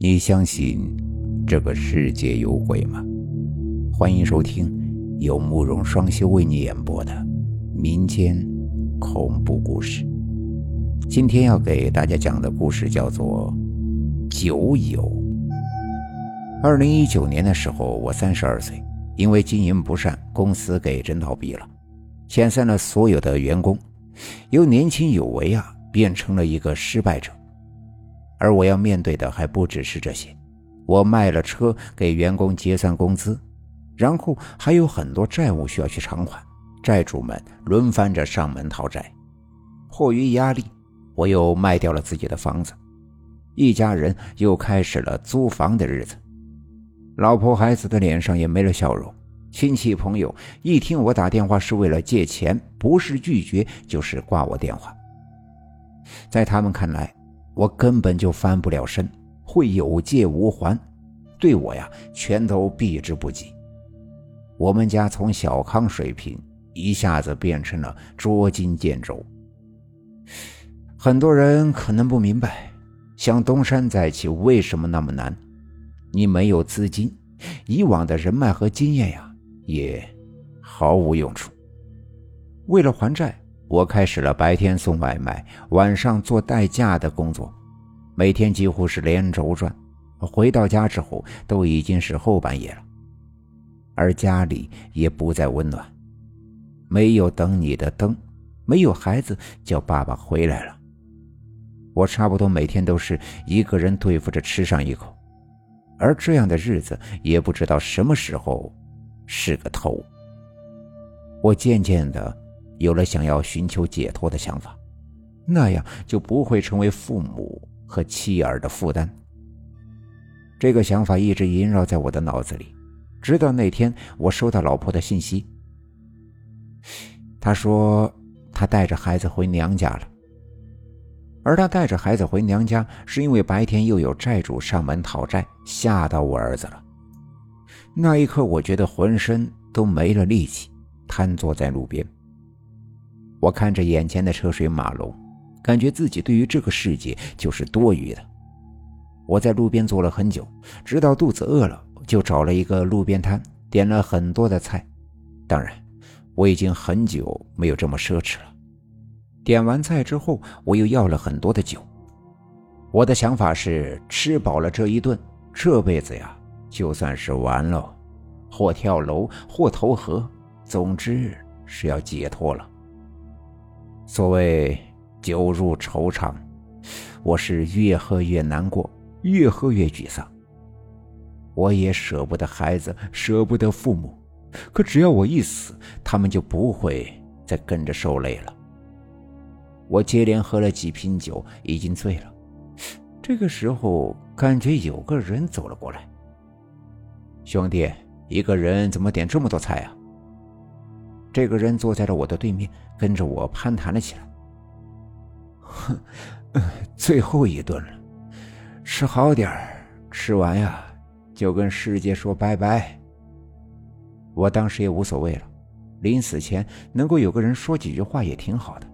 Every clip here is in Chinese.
你相信这个世界有鬼吗？欢迎收听由慕容双修为你演播的民间恐怖故事。今天要给大家讲的故事叫做《酒友》。二零一九年的时候，我三十二岁，因为经营不善，公司给真倒闭了，遣散了所有的员工，由年轻有为啊，变成了一个失败者。而我要面对的还不只是这些，我卖了车给员工结算工资，然后还有很多债务需要去偿还，债主们轮番着上门讨债。迫于压力，我又卖掉了自己的房子，一家人又开始了租房的日子。老婆孩子的脸上也没了笑容，亲戚朋友一听我打电话是为了借钱，不是拒绝就是挂我电话，在他们看来。我根本就翻不了身，会有借无还，对我呀全都避之不及。我们家从小康水平一下子变成了捉襟见肘。很多人可能不明白，想东山再起为什么那么难？你没有资金，以往的人脉和经验呀，也毫无用处。为了还债。我开始了白天送外卖，晚上做代驾的工作，每天几乎是连轴转。回到家之后，都已经是后半夜了，而家里也不再温暖，没有等你的灯，没有孩子叫爸爸回来了。我差不多每天都是一个人对付着吃上一口，而这样的日子也不知道什么时候是个头。我渐渐的。有了想要寻求解脱的想法，那样就不会成为父母和妻儿的负担。这个想法一直萦绕在我的脑子里，直到那天我收到老婆的信息。她说她带着孩子回娘家了，而她带着孩子回娘家是因为白天又有债主上门讨债，吓到我儿子了。那一刻，我觉得浑身都没了力气，瘫坐在路边。我看着眼前的车水马龙，感觉自己对于这个世界就是多余的。我在路边坐了很久，直到肚子饿了，就找了一个路边摊，点了很多的菜。当然，我已经很久没有这么奢侈了。点完菜之后，我又要了很多的酒。我的想法是，吃饱了这一顿，这辈子呀，就算是完了，或跳楼，或投河，总之是要解脱了。所谓酒入愁肠，我是越喝越难过，越喝越沮丧。我也舍不得孩子，舍不得父母，可只要我一死，他们就不会再跟着受累了。我接连喝了几瓶酒，已经醉了。这个时候，感觉有个人走了过来。兄弟，一个人怎么点这么多菜啊？这个人坐在了我的对面，跟着我攀谈了起来。哼，最后一顿了，吃好点吃完呀就跟世界说拜拜。我当时也无所谓了，临死前能够有个人说几句话也挺好的。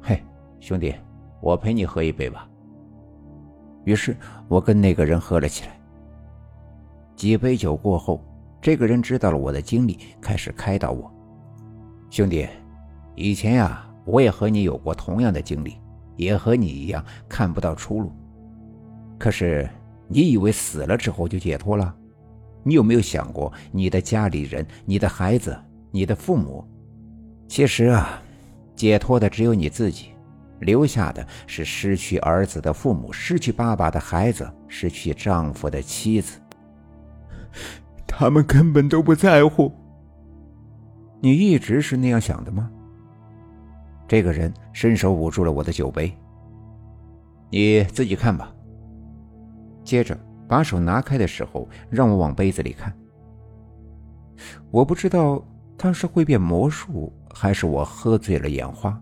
嘿，兄弟，我陪你喝一杯吧。于是我跟那个人喝了起来。几杯酒过后。这个人知道了我的经历，开始开导我。兄弟，以前呀，我也和你有过同样的经历，也和你一样看不到出路。可是，你以为死了之后就解脱了？你有没有想过你的家里人、你的孩子、你的父母？其实啊，解脱的只有你自己，留下的是失去儿子的父母，失去爸爸的孩子，失去丈夫的妻子。他们根本都不在乎。你一直是那样想的吗？这个人伸手捂住了我的酒杯。你自己看吧。接着把手拿开的时候，让我往杯子里看。我不知道他是会变魔术，还是我喝醉了眼花。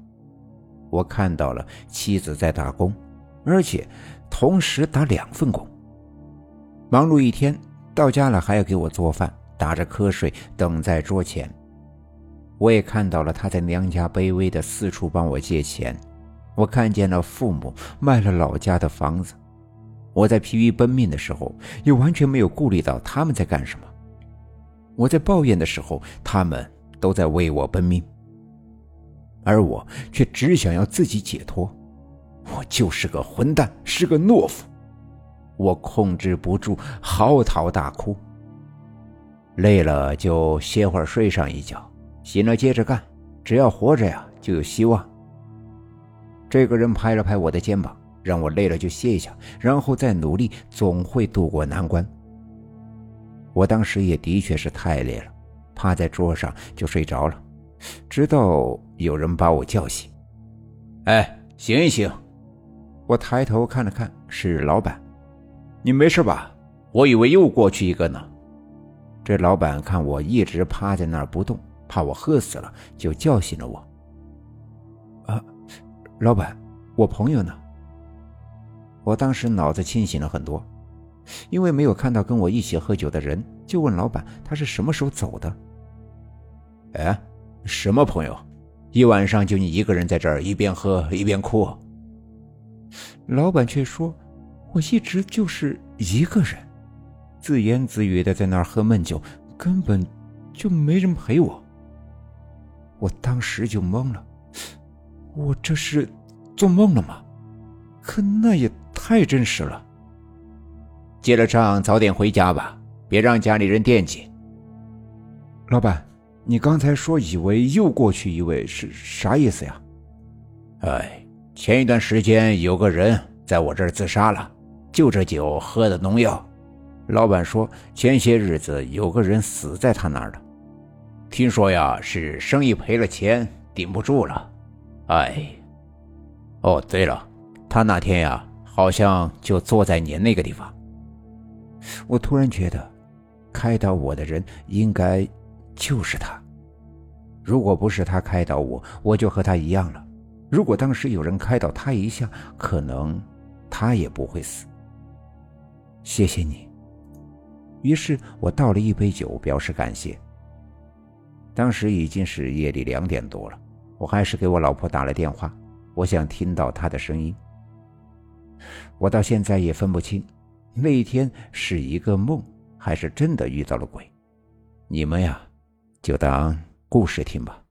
我看到了妻子在打工，而且同时打两份工，忙碌一天。到家了还要给我做饭，打着瞌睡等在桌前。我也看到了他在娘家卑微的四处帮我借钱。我看见了父母卖了老家的房子。我在疲于奔命的时候，也完全没有顾虑到他们在干什么。我在抱怨的时候，他们都在为我奔命，而我却只想要自己解脱。我就是个混蛋，是个懦夫。我控制不住，嚎啕大哭。累了就歇会儿，睡上一觉，醒了接着干。只要活着呀，就有希望。这个人拍了拍我的肩膀，让我累了就歇一下，然后再努力，总会渡过难关。我当时也的确是太累了，趴在桌上就睡着了，直到有人把我叫醒。哎，醒一醒！我抬头看了看，是老板。你没事吧？我以为又过去一个呢。这老板看我一直趴在那儿不动，怕我喝死了，就叫醒了我。啊，老板，我朋友呢？我当时脑子清醒了很多，因为没有看到跟我一起喝酒的人，就问老板他是什么时候走的。哎，什么朋友？一晚上就你一个人在这儿一边喝一边哭？老板却说。我一直就是一个人，自言自语的在那儿喝闷酒，根本就没人陪我。我当时就懵了，我这是做梦了吗？可那也太真实了。结了账，早点回家吧，别让家里人惦记。老板，你刚才说以为又过去一位是啥意思呀？哎，前一段时间有个人在我这儿自杀了。就这酒喝的农药，老板说前些日子有个人死在他那儿了，听说呀是生意赔了钱顶不住了，哎，哦对了，他那天呀好像就坐在你那个地方。我突然觉得，开导我的人应该就是他。如果不是他开导我，我就和他一样了。如果当时有人开导他一下，可能他也不会死。谢谢你。于是我倒了一杯酒，表示感谢。当时已经是夜里两点多了，我还是给我老婆打了电话，我想听到她的声音。我到现在也分不清，那一天是一个梦，还是真的遇到了鬼。你们呀，就当故事听吧。